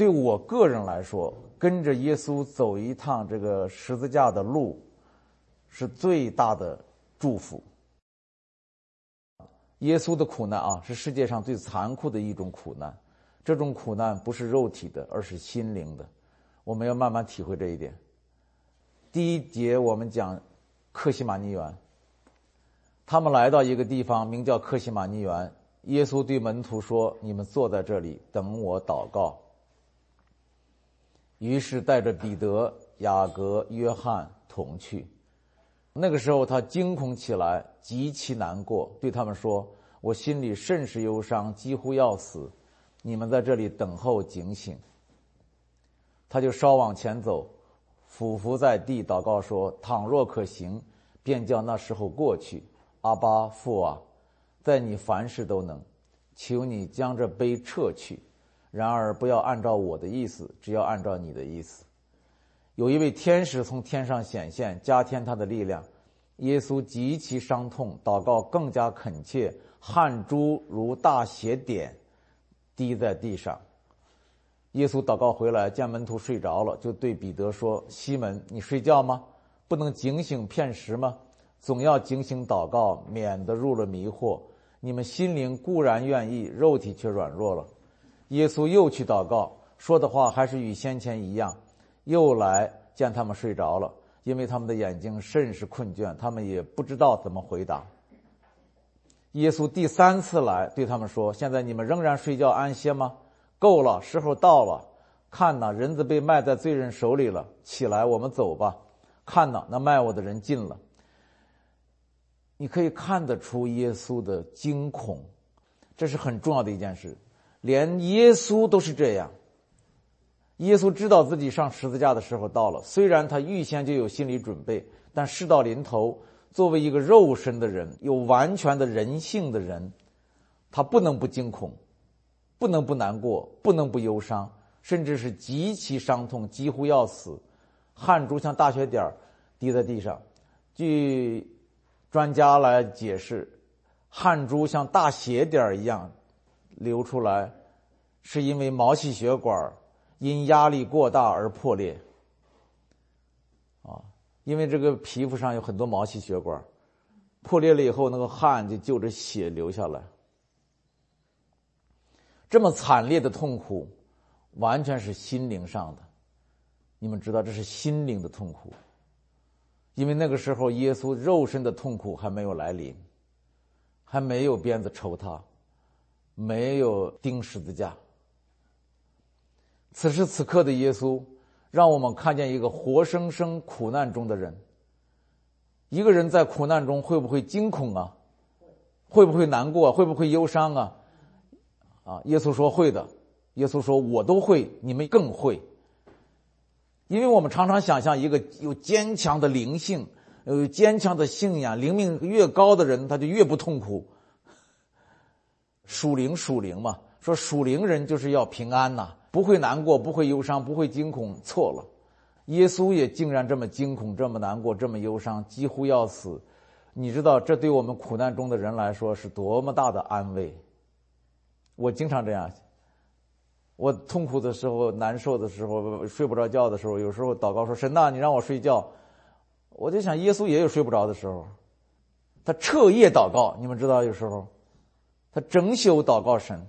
对我个人来说，跟着耶稣走一趟这个十字架的路，是最大的祝福。耶稣的苦难啊，是世界上最残酷的一种苦难。这种苦难不是肉体的，而是心灵的。我们要慢慢体会这一点。第一节我们讲克西马尼园，他们来到一个地方，名叫克西马尼园。耶稣对门徒说：“你们坐在这里，等我祷告。”于是带着彼得、雅各、约翰同去。那个时候，他惊恐起来，极其难过，对他们说：“我心里甚是忧伤，几乎要死。你们在这里等候警醒。”他就稍往前走，俯伏在地祷告说：“倘若可行，便叫那时候过去。阿巴父啊，在你凡事都能，求你将这杯撤去。”然而，不要按照我的意思，只要按照你的意思。有一位天使从天上显现，加添他的力量。耶稣极其伤痛，祷告更加恳切，汗珠如大血点滴在地上。耶稣祷告回来，见门徒睡着了，就对彼得说：“西门，你睡觉吗？不能警醒片时吗？总要警醒祷告，免得入了迷惑。你们心灵固然愿意，肉体却软弱了。”耶稣又去祷告，说的话还是与先前一样。又来见他们睡着了，因为他们的眼睛甚是困倦，他们也不知道怎么回答。耶稣第三次来对他们说：“现在你们仍然睡觉安歇吗？够了，时候到了。看呐，人子被卖在罪人手里了。起来，我们走吧。看呐，那卖我的人进了。你可以看得出耶稣的惊恐，这是很重要的一件事。”连耶稣都是这样。耶稣知道自己上十字架的时候到了，虽然他预先就有心理准备，但事到临头，作为一个肉身的人，有完全的人性的人，他不能不惊恐，不能不难过，不能不忧伤，甚至是极其伤痛，几乎要死，汗珠像大雪点滴在地上。据专家来解释，汗珠像大血点一样。流出来，是因为毛细血管因压力过大而破裂。啊，因为这个皮肤上有很多毛细血管，破裂了以后，那个汗就就着血流下来。这么惨烈的痛苦，完全是心灵上的。你们知道，这是心灵的痛苦，因为那个时候耶稣肉身的痛苦还没有来临，还没有鞭子抽他。没有钉十字架。此时此刻的耶稣，让我们看见一个活生生苦难中的人。一个人在苦难中会不会惊恐啊？会不会难过？会不会忧伤啊？啊！耶稣说会的。耶稣说：“我都会，你们更会。”因为我们常常想象一个有坚强的灵性、有坚强的信仰、灵命越高的人，他就越不痛苦。属灵属灵嘛，说属灵人就是要平安呐，不会难过，不会忧伤，不会惊恐。错了，耶稣也竟然这么惊恐，这么难过，这么忧伤，几乎要死。你知道，这对我们苦难中的人来说是多么大的安慰。我经常这样，我痛苦的时候、难受的时候、睡不着觉的时候，有时候祷告说：“神呐，你让我睡觉。”我就想，耶稣也有睡不着的时候，他彻夜祷告。你们知道，有时候。他整宿祷告神，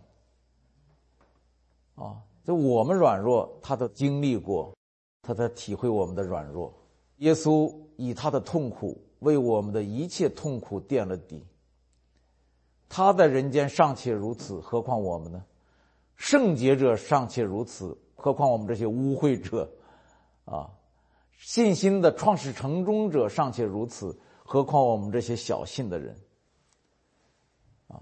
啊，就我们软弱，他都经历过，他在体会我们的软弱。耶稣以他的痛苦为我们的一切痛苦垫了底。他在人间尚且如此，何况我们呢？圣洁者尚且如此，何况我们这些污秽者？啊，信心的创始成终者尚且如此，何况我们这些小信的人？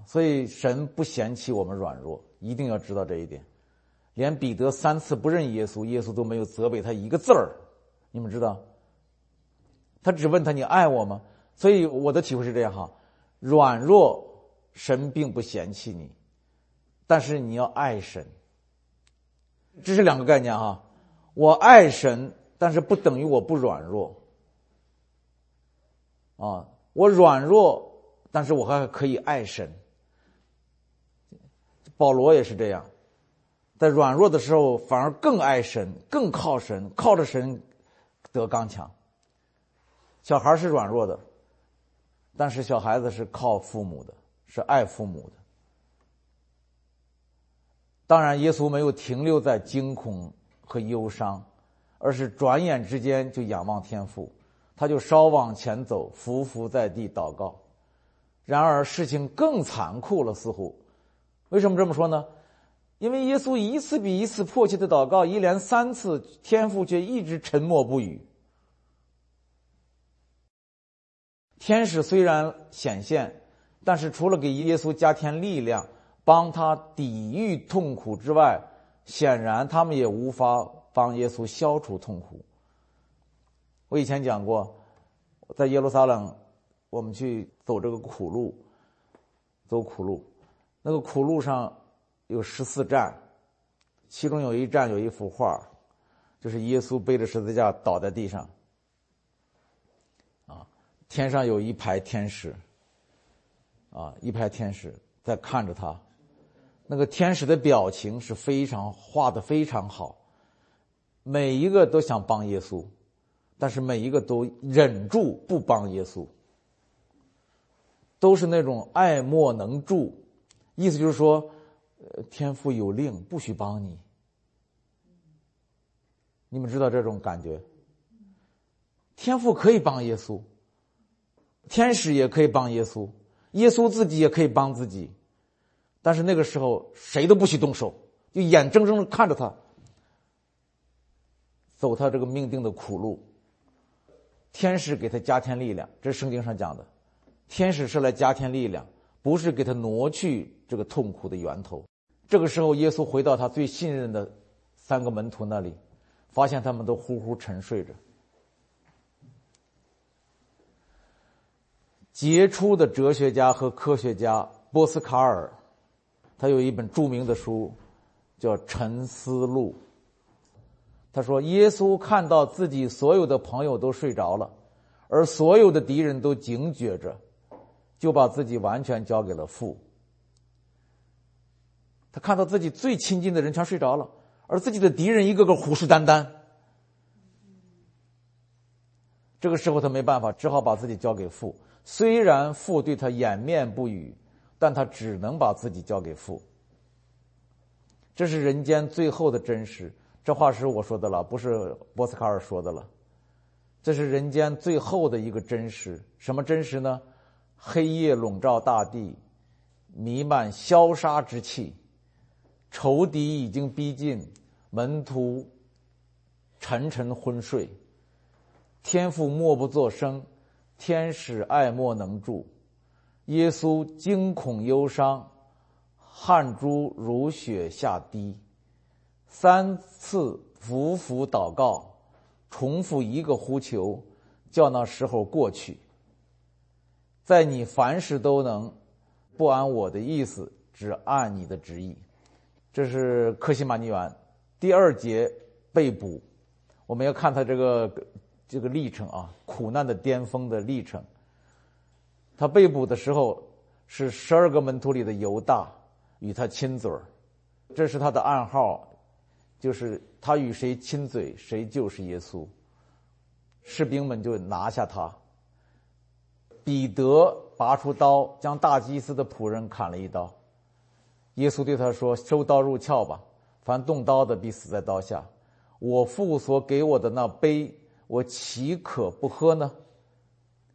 所以神不嫌弃我们软弱，一定要知道这一点。连彼得三次不认耶稣，耶稣都没有责备他一个字儿。你们知道？他只问他：“你爱我吗？”所以我的体会是这样哈：软弱，神并不嫌弃你，但是你要爱神。这是两个概念哈。我爱神，但是不等于我不软弱。啊，我软弱。但是我还可以爱神。保罗也是这样，在软弱的时候反而更爱神，更靠神，靠着神得刚强。小孩是软弱的，但是小孩子是靠父母的，是爱父母的。当然，耶稣没有停留在惊恐和忧伤，而是转眼之间就仰望天父，他就稍往前走，伏伏在地祷告。然而，事情更残酷了，似乎。为什么这么说呢？因为耶稣一次比一次迫切的祷告，一连三次，天父却一直沉默不语。天使虽然显现，但是除了给耶稣加添力量。帮他抵御痛苦之外，显然他们也无法帮耶稣消除痛苦。我以前讲过，在耶路撒冷，我们去走这个苦路，走苦路，那个苦路上有十四站，其中有一站有一幅画，就是耶稣背着十字架倒在地上，啊，天上有一排天使，啊，一排天使在看着他。那个天使的表情是非常画的非常好，每一个都想帮耶稣，但是每一个都忍住不帮耶稣，都是那种爱莫能助，意思就是说，天父有令不许帮你。你们知道这种感觉？天父可以帮耶稣，天使也可以帮耶稣，耶稣自己也可以帮自己。但是那个时候，谁都不许动手，就眼睁睁的看着他走他这个命定的苦路。天使给他加添力量，这是圣经上讲的。天使是来加添力量，不是给他挪去这个痛苦的源头。这个时候，耶稣回到他最信任的三个门徒那里，发现他们都呼呼沉睡着。杰出的哲学家和科学家波斯卡尔。他有一本著名的书，叫《沉思录》。他说：“耶稣看到自己所有的朋友都睡着了，而所有的敌人都警觉着，就把自己完全交给了父。他看到自己最亲近的人全睡着了，而自己的敌人一个个虎视眈眈。这个时候他没办法，只好把自己交给父。虽然父对他掩面不语。”但他只能把自己交给父，这是人间最后的真实。这话是我说的了，不是波斯卡尔说的了。这是人间最后的一个真实。什么真实呢？黑夜笼罩大地，弥漫消杀之气，仇敌已经逼近，门徒沉沉昏睡，天父默不作声，天使爱莫能助。耶稣惊恐忧伤，汗珠如雪下滴，三次伏伏祷告，重复一个呼求，叫那时候过去。在你凡事都能，不按我的意思，只按你的旨意。这是克西马尼园第二节被捕，我们要看他这个这个历程啊，苦难的巅峰的历程。他被捕的时候，是十二个门徒里的犹大与他亲嘴儿，这是他的暗号，就是他与谁亲嘴，谁就是耶稣。士兵们就拿下他。彼得拔出刀，将大祭司的仆人砍了一刀。耶稣对他说：“收刀入鞘吧，凡动刀的必死在刀下。我父所给我的那杯，我岂可不喝呢？”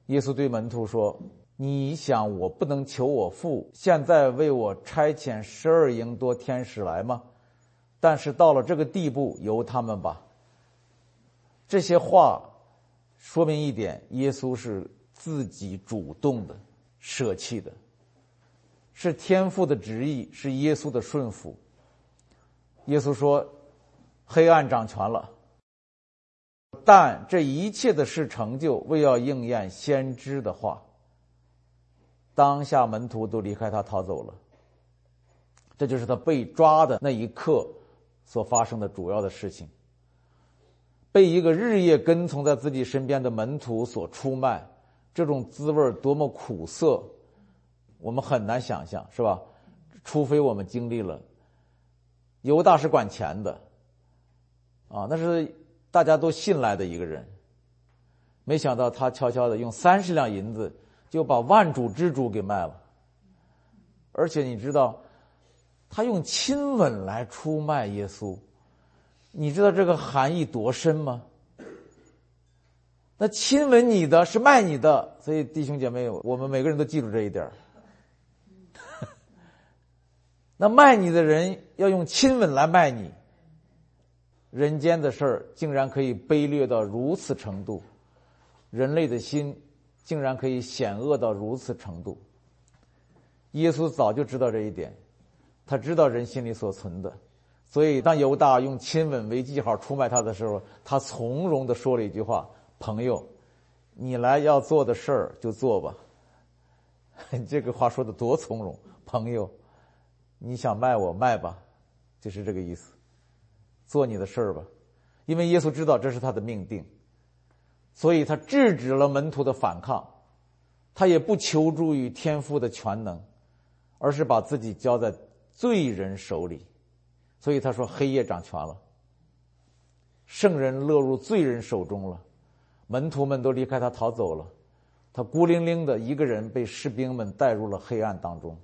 耶稣对门徒说。你想我不能求我父现在为我差遣十二营多天使来吗？但是到了这个地步，由他们吧。这些话说明一点：耶稣是自己主动的舍弃的，是天父的旨意，是耶稣的顺服。耶稣说：“黑暗掌权了，但这一切的事成就，为要应验先知的话。”当下门徒都离开他逃走了，这就是他被抓的那一刻所发生的主要的事情。被一个日夜跟从在自己身边的门徒所出卖，这种滋味多么苦涩，我们很难想象，是吧？除非我们经历了犹大是管钱的，啊，那是大家都信赖的一个人。没想到他悄悄的用三十两银子就把万主之主给卖了，而且你知道，他用亲吻来出卖耶稣，你知道这个含义多深吗？那亲吻你的是卖你的，所以弟兄姐妹，我们每个人都记住这一点 那卖你的人要用亲吻来卖你，人间的事儿竟然可以卑劣到如此程度，人类的心竟然可以险恶到如此程度。耶稣早就知道这一点，他知道人心里所存的，所以当犹大用亲吻为记号出卖他的时候，他从容的说了一句话：“朋友，你来要做的事儿就做吧。”这个话说的多从容，朋友。你想卖我卖吧，就是这个意思。做你的事儿吧，因为耶稣知道这是他的命定，所以他制止了门徒的反抗，他也不求助于天父的全能，而是把自己交在罪人手里。所以他说：“黑夜掌权了，圣人落入罪人手中了，门徒们都离开他逃走了，他孤零零的一个人被士兵们带入了黑暗当中。”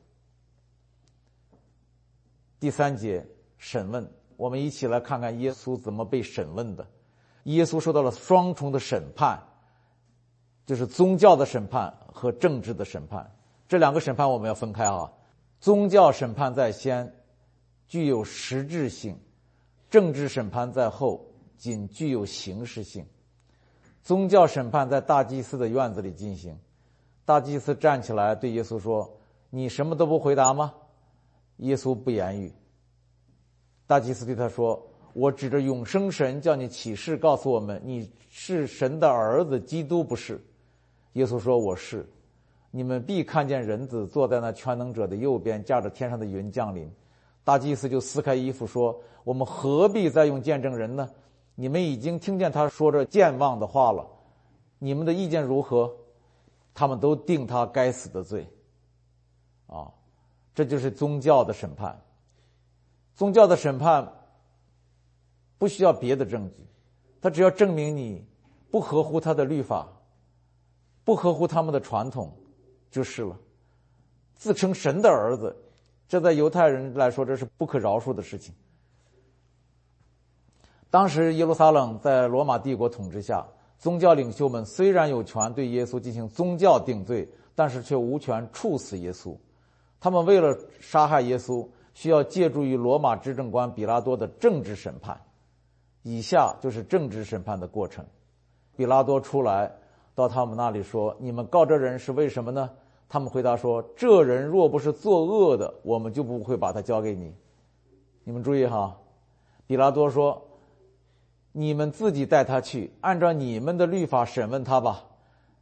第三节审问，我们一起来看看耶稣怎么被审问的。耶稣受到了双重的审判，就是宗教的审判和政治的审判。这两个审判我们要分开啊。宗教审判在先，具有实质性；政治审判在后，仅具有形式性。宗教审判在大祭司的院子里进行，大祭司站起来对耶稣说：“你什么都不回答吗？”耶稣不言语。大祭司对他说：“我指着永生神叫你起誓，告诉我们你是神的儿子，基督不是。”耶稣说：“我是。你们必看见人子坐在那全能者的右边，驾着天上的云降临。”大祭司就撕开衣服说：“我们何必再用见证人呢？你们已经听见他说着健忘的话了。你们的意见如何？”他们都定他该死的罪。啊。这就是宗教的审判。宗教的审判不需要别的证据，他只要证明你不合乎他的律法，不合乎他们的传统，就是了。自称神的儿子，这在犹太人来说这是不可饶恕的事情。当时耶路撒冷在罗马帝国统治下，宗教领袖们虽然有权对耶稣进行宗教定罪，但是却无权处死耶稣。他们为了杀害耶稣，需要借助于罗马执政官比拉多的政治审判。以下就是政治审判的过程。比拉多出来到他们那里说：“你们告这人是为什么呢？”他们回答说：“这人若不是作恶的，我们就不会把他交给你。”你们注意哈，比拉多说：“你们自己带他去，按照你们的律法审问他吧。”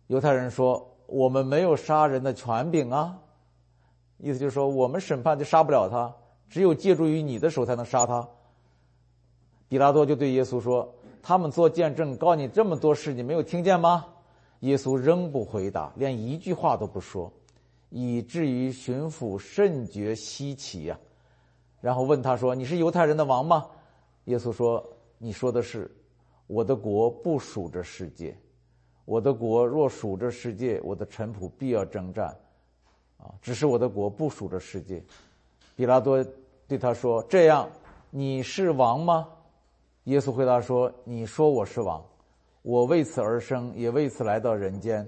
犹太人说：“我们没有杀人的权柄啊。”意思就是说，我们审判就杀不了他，只有借助于你的手才能杀他。比拉多就对耶稣说：“他们做见证，告你这么多事，你没有听见吗？”耶稣仍不回答，连一句话都不说，以至于巡抚甚觉稀奇呀。然后问他说：“你是犹太人的王吗？”耶稣说：“你说的是，我的国不属这世界。我的国若属这世界，我的臣仆必要征战。”啊！只是我的国不属这世界。比拉多对他说：“这样，你是王吗？”耶稣回答说：“你说我是王，我为此而生，也为此来到人间，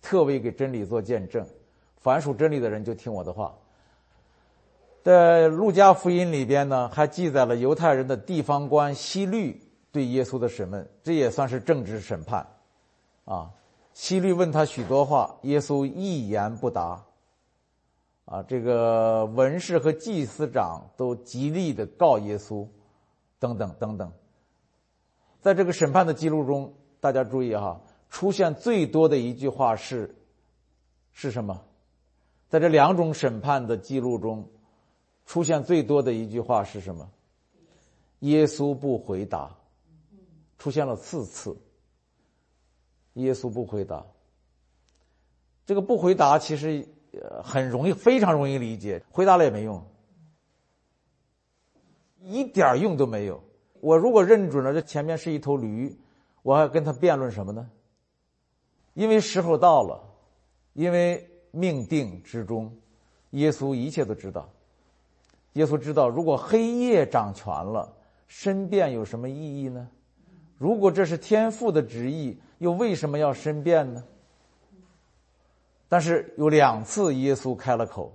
特为给真理做见证。凡属真理的人就听我的话。”在路加福音里边呢，还记载了犹太人的地方官希律对耶稣的审问，这也算是政治审判。啊，希律问他许多话，耶稣一言不答。啊，这个文士和祭司长都极力的告耶稣，等等等等。在这个审判的记录中，大家注意哈，出现最多的一句话是，是什么？在这两种审判的记录中，出现最多的一句话是什么？耶稣不回答，出现了四次。耶稣不回答，这个不回答其实。很容易，非常容易理解。回答了也没用。一点用都没有。我如果认准了这前面是一头驴，我还跟他辩论什么呢？因为时候到了，因为命定之中，耶稣一切都知道。耶稣知道，如果黑夜掌权了，申辩有什么意义呢？如果这是天父的旨意，又为什么要申辩呢？但是有两次耶稣开了口，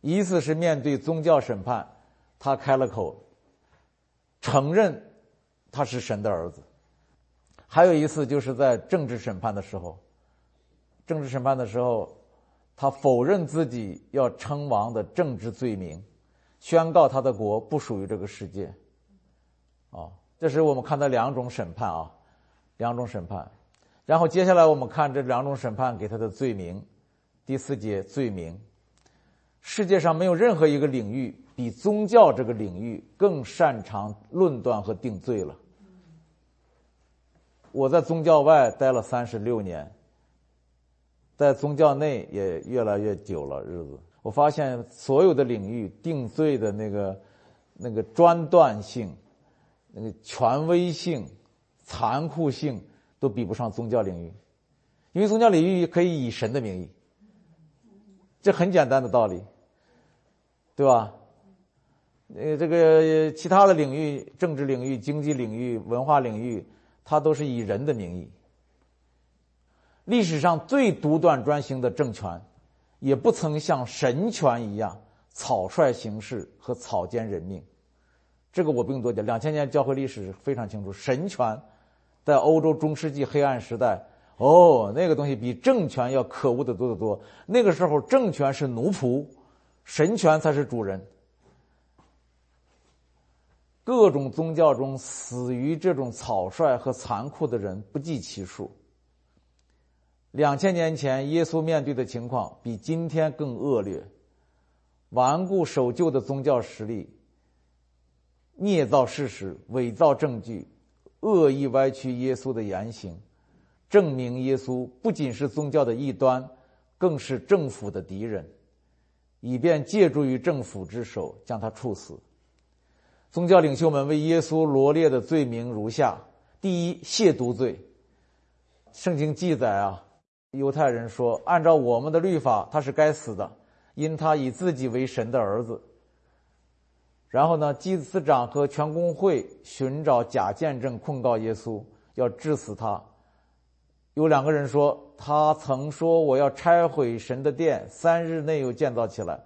一次是面对宗教审判，他开了口，承认他是神的儿子；还有一次就是在政治审判的时候，政治审判的时候，他否认自己要称王的政治罪名，宣告他的国不属于这个世界。啊，这是我们看到两种审判啊，两种审判。然后接下来我们看这两种审判给他的罪名，第四节罪名。世界上没有任何一个领域比宗教这个领域更擅长论断和定罪了。我在宗教外待了三十六年，在宗教内也越来越久了日子。我发现所有的领域定罪的那个那个专断性、那个权威性、残酷性。都比不上宗教领域，因为宗教领域可以以神的名义，这很简单的道理，对吧？呃，这个其他的领域，政治领域、经济领域、文化领域，它都是以人的名义。历史上最独断专行的政权，也不曾像神权一样草率行事和草菅人命。这个我不用多讲，两千年教会历史非常清楚，神权。在欧洲中世纪黑暗时代，哦，那个东西比政权要可恶的多得多。那个时候，政权是奴仆，神权才是主人。各种宗教中死于这种草率和残酷的人不计其数。两千年前，耶稣面对的情况比今天更恶劣，顽固守旧的宗教实力，捏造事实，伪造证据。恶意歪曲耶稣的言行，证明耶稣不仅是宗教的异端，更是政府的敌人，以便借助于政府之手将他处死。宗教领袖们为耶稣罗列的罪名如下：第一，亵渎罪。圣经记载啊，犹太人说，按照我们的律法，他是该死的，因他以自己为神的儿子。然后呢？祭司长和全公会寻找假见证，控告耶稣，要治死他。有两个人说，他曾说我要拆毁神的殿，三日内又建造起来。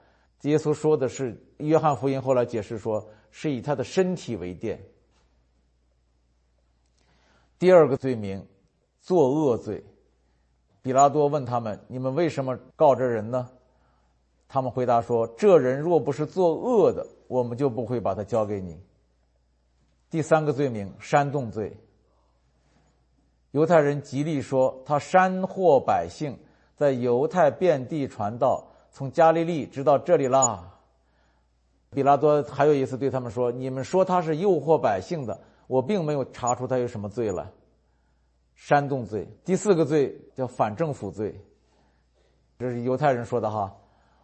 耶稣说的是，约翰福音后来解释说，是以他的身体为殿。第二个罪名，作恶罪。比拉多问他们：“你们为什么告这人呢？”他们回答说：“这人若不是作恶的。”我们就不会把他交给你。第三个罪名，煽动罪。犹太人极力说他煽惑百姓，在犹太遍地传道，从加利利直到这里啦。比拉多还有一次对他们说：“你们说他是诱惑百姓的，我并没有查出他有什么罪来。”煽动罪。第四个罪叫反政府罪，这是犹太人说的哈。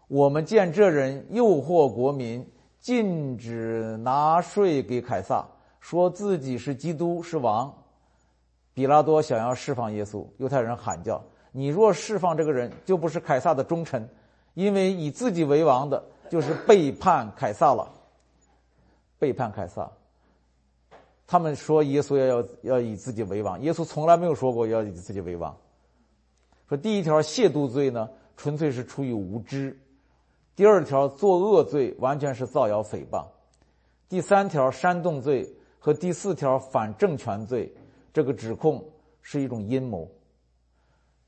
我们见这人诱惑国民。禁止拿税给凯撒，说自己是基督是王。比拉多想要释放耶稣，犹太人喊叫：“你若释放这个人，就不是凯撒的忠臣，因为以自己为王的，就是背叛凯撒了。”背叛凯撒。他们说耶稣要要要以自己为王，耶稣从来没有说过要以自己为王。说第一条亵渎罪呢，纯粹是出于无知。第二条作恶罪完全是造谣诽谤，第三条煽动罪和第四条反政权罪，这个指控是一种阴谋。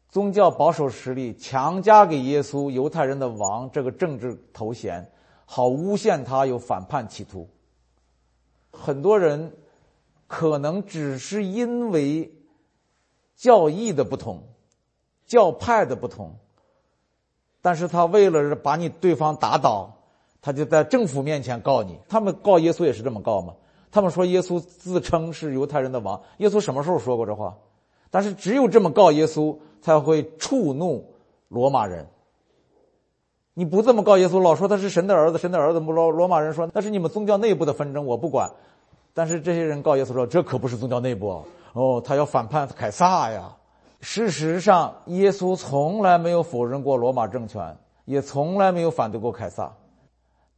宗教保守势力强加给耶稣犹太人的王这个政治头衔，好诬陷他有反叛企图。很多人可能只是因为教义的不同，教派的不同。但是他为了把你对方打倒，他就在政府面前告你。他们告耶稣也是这么告嘛？他们说耶稣自称是犹太人的王。耶稣什么时候说过这话？但是只有这么告耶稣，才会触怒罗马人。你不这么告耶稣，老说他是神的儿子，神的儿子。罗罗马人说那是你们宗教内部的纷争，我不管。但是这些人告耶稣说，这可不是宗教内部哦，他要反叛凯撒呀。事实上，耶稣从来没有否认过罗马政权，也从来没有反对过凯撒。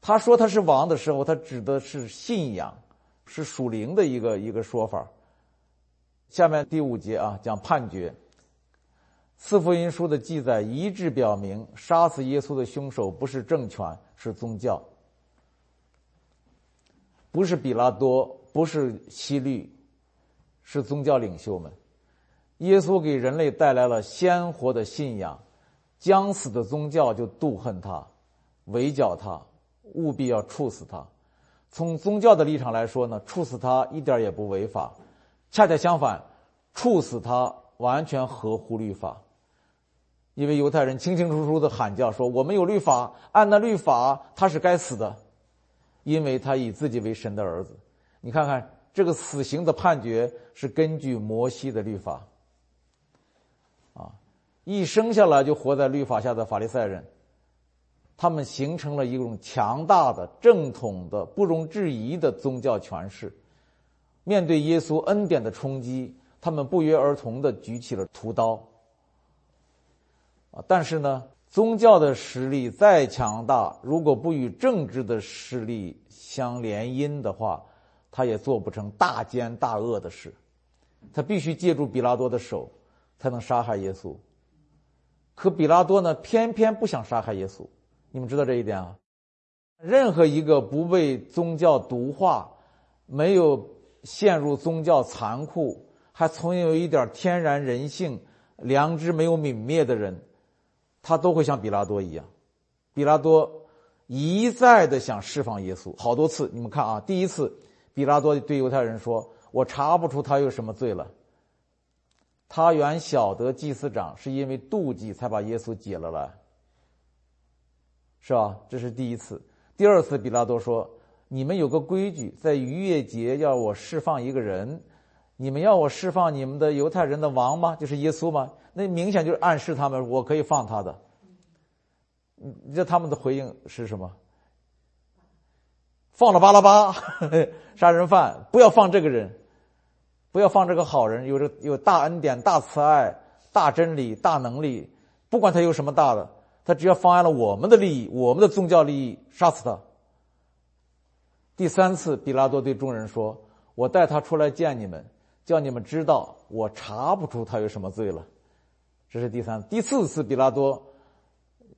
他说他是王的时候，他指的是信仰，是属灵的一个一个说法。下面第五节啊，讲判决。四福音书的记载一致表明，杀死耶稣的凶手不是政权，是宗教，不是比拉多，不是希律，是宗教领袖们。耶稣给人类带来了鲜活的信仰，将死的宗教就妒恨他，围剿他，务必要处死他。从宗教的立场来说呢，处死他一点也不违法，恰恰相反，处死他完全合乎律法。因为犹太人清清楚楚的喊叫说：“我们有律法，按那律法他是该死的，因为他以自己为神的儿子。”你看看这个死刑的判决是根据摩西的律法。啊，一生下来就活在律法下的法利赛人，他们形成了一种强大的、正统的、不容置疑的宗教权势。面对耶稣恩典的冲击，他们不约而同的举起了屠刀。啊，但是呢，宗教的实力再强大，如果不与政治的势力相联姻的话，他也做不成大奸大恶的事。他必须借助比拉多的手，才能杀害耶稣。可比拉多呢，偏偏不想杀害耶稣。你们知道这一点啊？任何一个不被宗教毒化、没有陷入宗教残酷、还存有一点天然人性、良知没有泯灭的人。他都会像比拉多一样，比拉多一再的想释放耶稣，好多次。你们看啊，第一次，比拉多对犹太人说：“我查不出他有什么罪了。”他原晓得祭司长是因为妒忌才把耶稣解了来，是吧？这是第一次。第二次，比拉多说：“你们有个规矩，在逾越节要我释放一个人，你们要我释放你们的犹太人的王吗？就是耶稣吗？”那明显就是暗示他们，我可以放他的。你知道他们的回应是什么？放了巴拉巴，杀人犯，不要放这个人，不要放这个好人，有着有大恩典、大慈爱、大真理、大能力，不管他有什么大的，他只要妨碍了我们的利益、我们的宗教利益，杀死他。第三次，比拉多对众人说：“我带他出来见你们，叫你们知道，我查不出他有什么罪了。”这是第三、第四次，比拉多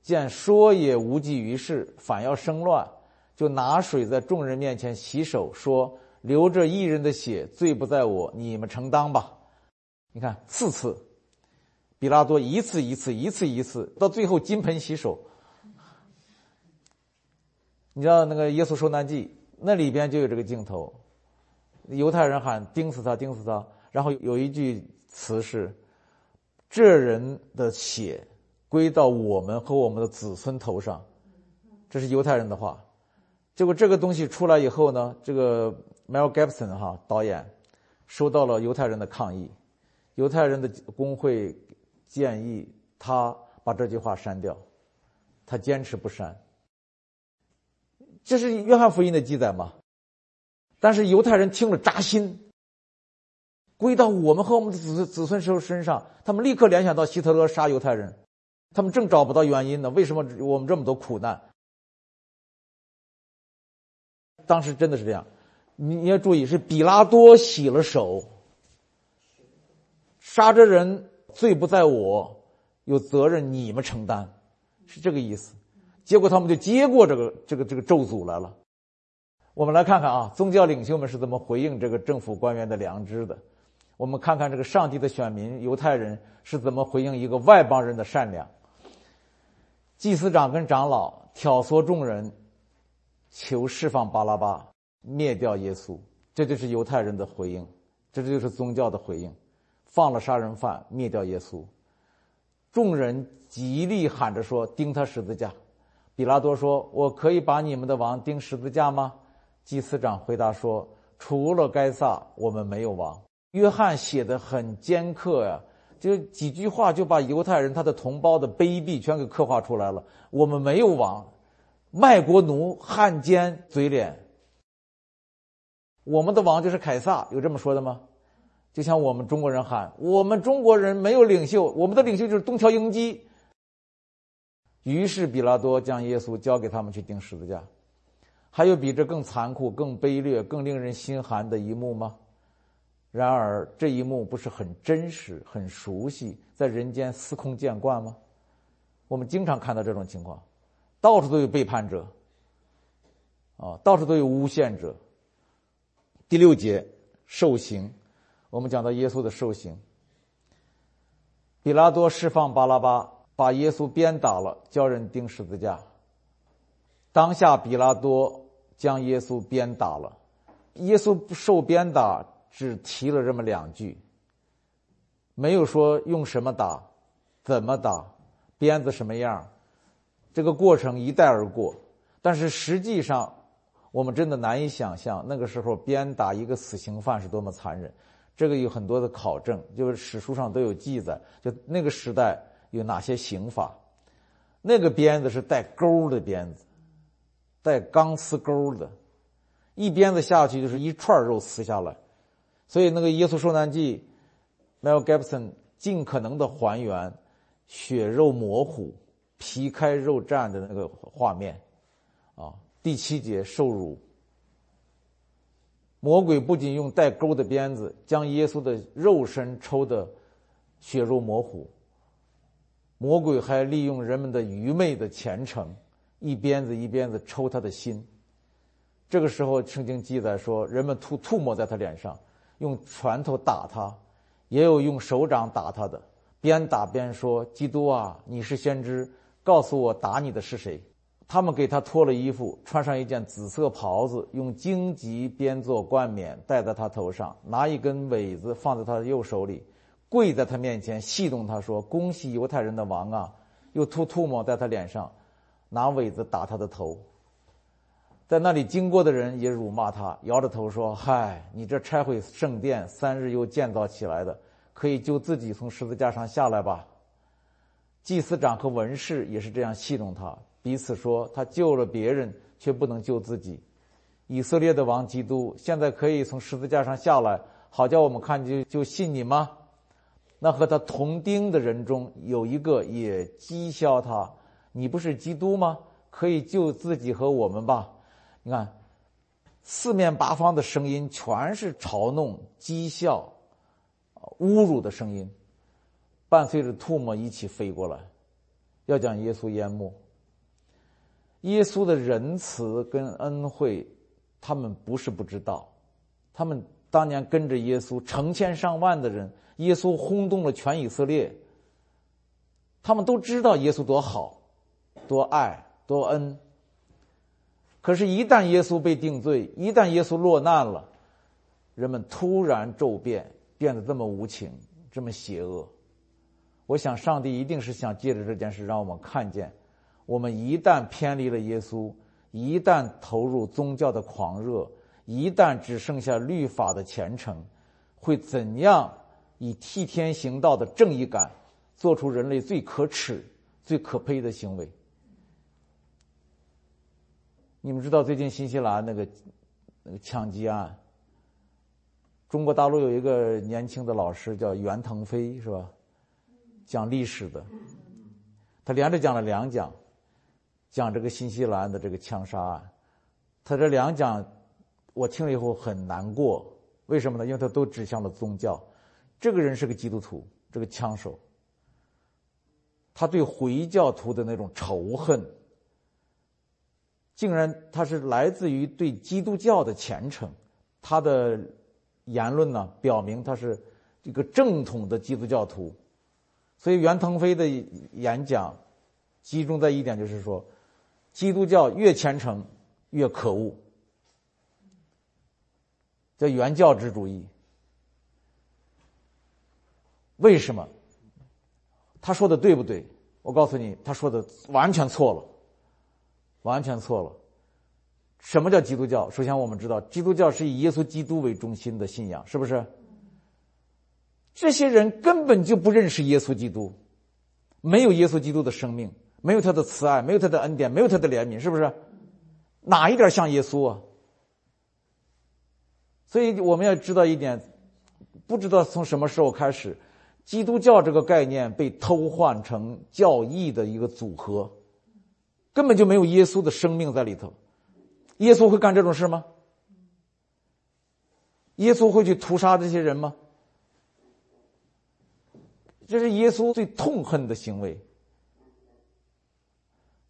见说也无济于事，反要生乱，就拿水在众人面前洗手，说：“流着一人的血，罪不在我，你们承担吧。”你看，四次，比拉多一次一次、一次一次，到最后金盆洗手。你知道那个《耶稣受难记》那里边就有这个镜头，犹太人喊：“钉死他，钉死他！”然后有一句词是。这人的血归到我们和我们的子孙头上，这是犹太人的话。结果这个东西出来以后呢，这个 Mel Gibson 哈导演收到了犹太人的抗议，犹太人的工会建议他把这句话删掉，他坚持不删。这是约翰福音的记载嘛？但是犹太人听了扎心。归到我们和我们的子子孙身身上，他们立刻联想到希特勒杀犹太人，他们正找不到原因呢。为什么我们这么多苦难？当时真的是这样，你你要注意，是比拉多洗了手，杀这人罪不在我，有责任你们承担，是这个意思。结果他们就接过这个这个这个咒诅来了。我们来看看啊，宗教领袖们是怎么回应这个政府官员的良知的。我们看看这个上帝的选民犹太人是怎么回应一个外邦人的善良。祭司长跟长老挑唆众人，求释放巴拉巴，灭掉耶稣，这就是犹太人的回应，这就是宗教的回应，放了杀人犯，灭掉耶稣。众人极力喊着说：“钉他十字架。”比拉多说：“我可以把你们的王钉十字架吗？”祭司长回答说：“除了该撒，我们没有王。”约翰写的很尖刻呀，就几句话就把犹太人他的同胞的卑鄙全给刻画出来了。我们没有王，卖国奴、汉奸、嘴脸。我们的王就是凯撒，有这么说的吗？就像我们中国人喊我们中国人没有领袖，我们的领袖就是东条英机。于是比拉多将耶稣交给他们去钉十字架。还有比这更残酷、更卑劣、更令人心寒的一幕吗？然而这一幕不是很真实、很熟悉，在人间司空见惯吗？我们经常看到这种情况，到处都有背叛者，啊，到处都有诬陷者。第六节受刑，我们讲到耶稣的受刑。比拉多释放巴拉巴，把耶稣鞭打了，叫人钉十字架。当下比拉多将耶稣鞭打了，耶稣受鞭打。只提了这么两句，没有说用什么打，怎么打，鞭子什么样，这个过程一带而过。但是实际上，我们真的难以想象那个时候鞭打一个死刑犯是多么残忍。这个有很多的考证，就是史书上都有记载，就那个时代有哪些刑法。那个鞭子是带钩的鞭子，带钢丝钩的，一鞭子下去就是一串肉撕下来。所以，那个《耶稣受难记》，Mel Gibson 尽可能的还原血肉模糊、皮开肉绽的那个画面，啊，第七节受辱。魔鬼不仅用带钩的鞭子将耶稣的肉身抽得血肉模糊，魔鬼还利用人们的愚昧的虔诚，一鞭子一鞭子抽他的心。这个时候，圣经记载说，人们吐吐沫在他脸上。用拳头打他，也有用手掌打他的，边打边说：“基督啊，你是先知，告诉我打你的是谁？”他们给他脱了衣服，穿上一件紫色袍子，用荆棘编做冠冕戴在他头上，拿一根苇子放在他的右手里，跪在他面前戏弄他说：“恭喜犹太人的王啊！”又吐唾沫在他脸上，拿苇子打他的头。在那里经过的人也辱骂他，摇着头说：“嗨，你这拆毁圣殿，三日又建造起来的，可以救自己从十字架上下来吧？”祭司长和文士也是这样戏弄他，彼此说：“他救了别人，却不能救自己。”以色列的王基督现在可以从十字架上下来，好叫我们看就就信你吗？那和他同钉的人中有一个也讥笑他：“你不是基督吗？可以救自己和我们吧？”你看，四面八方的声音全是嘲弄、讥笑、侮辱的声音，伴随着唾沫一起飞过来，要将耶稣淹没。耶稣的仁慈跟恩惠，他们不是不知道，他们当年跟着耶稣成千上万的人，耶稣轰动了全以色列，他们都知道耶稣多好、多爱、多恩。可是，一旦耶稣被定罪，一旦耶稣落难了，人们突然骤变，变得这么无情，这么邪恶。我想，上帝一定是想借着这件事，让我们看见，我们一旦偏离了耶稣，一旦投入宗教的狂热，一旦只剩下律法的虔诚，会怎样以替天行道的正义感，做出人类最可耻、最可悲的行为。你们知道最近新西兰那个那个枪击案？中国大陆有一个年轻的老师叫袁腾飞，是吧？讲历史的，他连着讲了两讲，讲这个新西兰的这个枪杀案。他这两讲我听了以后很难过，为什么呢？因为他都指向了宗教。这个人是个基督徒，这个枪手，他对回教徒的那种仇恨。竟然他是来自于对基督教的虔诚，他的言论呢表明他是一个正统的基督教徒，所以袁腾飞的演讲集中在一点，就是说，基督教越虔诚越可恶，叫原教旨主义。为什么？他说的对不对？我告诉你，他说的完全错了。完全错了。什么叫基督教？首先，我们知道基督教是以耶稣基督为中心的信仰，是不是？这些人根本就不认识耶稣基督，没有耶稣基督的生命，没有他的慈爱，没有他的恩典，没有他的怜悯，是不是？哪一点像耶稣啊？所以我们要知道一点，不知道从什么时候开始，基督教这个概念被偷换成教义的一个组合，根本就没有耶稣的生命在里头。耶稣会干这种事吗？耶稣会去屠杀这些人吗？这是耶稣最痛恨的行为。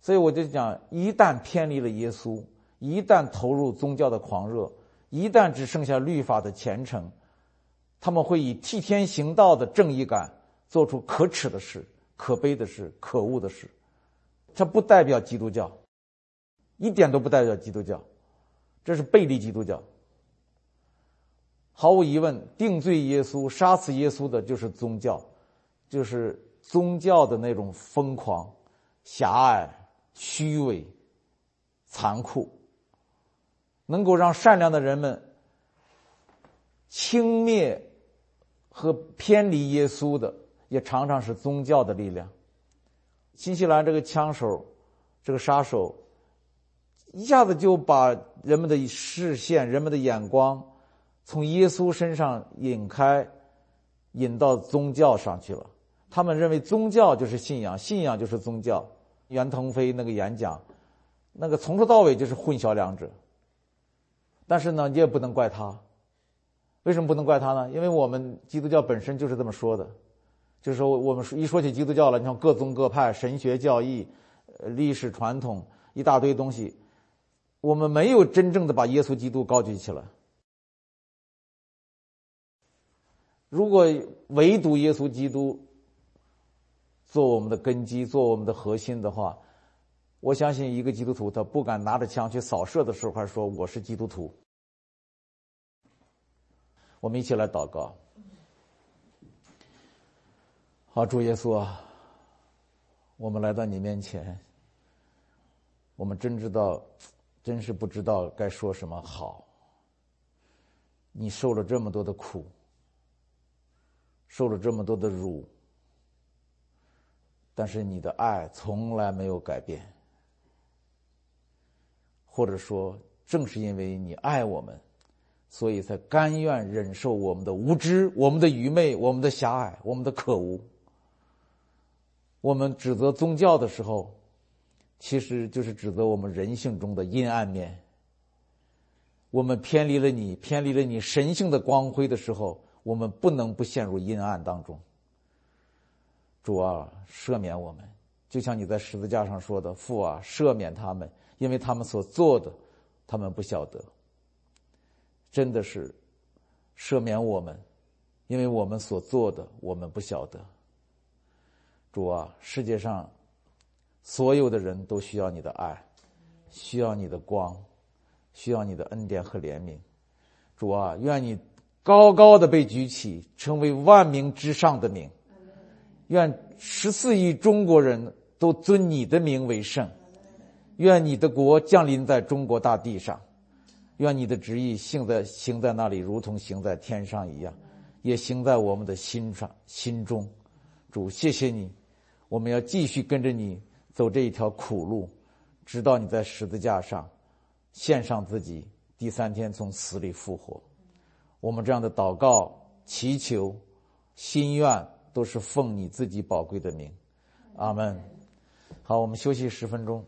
所以我就讲，一旦偏离了耶稣，一旦投入宗教的狂热，一旦只剩下律法的虔诚，他们会以替天行道的正义感做出可耻的事、可悲的事、可恶的事。这不代表基督教，一点都不代表基督教，这是背离基督教。毫无疑问，定罪耶稣、杀死耶稣的就是宗教，就是宗教的那种疯狂、狭隘、虚伪、残酷，能够让善良的人们轻蔑和偏离耶稣的，也常常是宗教的力量。新西兰这个枪手，这个杀手，一下子就把人们的视线、人们的眼光。从耶稣身上引开，引到宗教上去了。他们认为宗教就是信仰，信仰就是宗教。袁腾飞那个演讲，那个从头到尾就是混淆两者。但是呢，你也不能怪他。为什么不能怪他呢？因为我们基督教本身就是这么说的，就是说我们一说起基督教了，你像各宗各派、神学教义、历史传统一大堆东西，我们没有真正的把耶稣基督高举起来。如果唯独耶稣基督做我们的根基、做我们的核心的话，我相信一个基督徒他不敢拿着枪去扫射的时候还说我是基督徒。我们一起来祷告。好，主耶稣啊，我们来到你面前，我们真知道，真是不知道该说什么好。你受了这么多的苦。受了这么多的辱，但是你的爱从来没有改变，或者说，正是因为你爱我们，所以才甘愿忍受我们的无知、我们的愚昧、我们的狭隘、我们的可恶。我们指责宗教的时候，其实就是指责我们人性中的阴暗面。我们偏离了你，偏离了你神性的光辉的时候。我们不能不陷入阴暗当中。主啊，赦免我们，就像你在十字架上说的：“父啊，赦免他们，因为他们所做的，他们不晓得。”真的是赦免我们，因为我们所做的，我们不晓得。主啊，世界上所有的人都需要你的爱，需要你的光，需要你的恩典和怜悯。主啊，愿你。高高的被举起，成为万名之上的名。愿十四亿中国人都尊你的名为圣。愿你的国降临在中国大地上。愿你的旨意行在行在那里，如同行在天上一样，也行在我们的心上心中。主，谢谢你，我们要继续跟着你走这一条苦路，直到你在十字架上献上自己，第三天从死里复活。我们这样的祷告、祈求、心愿，都是奉你自己宝贵的名，阿门。好，我们休息十分钟。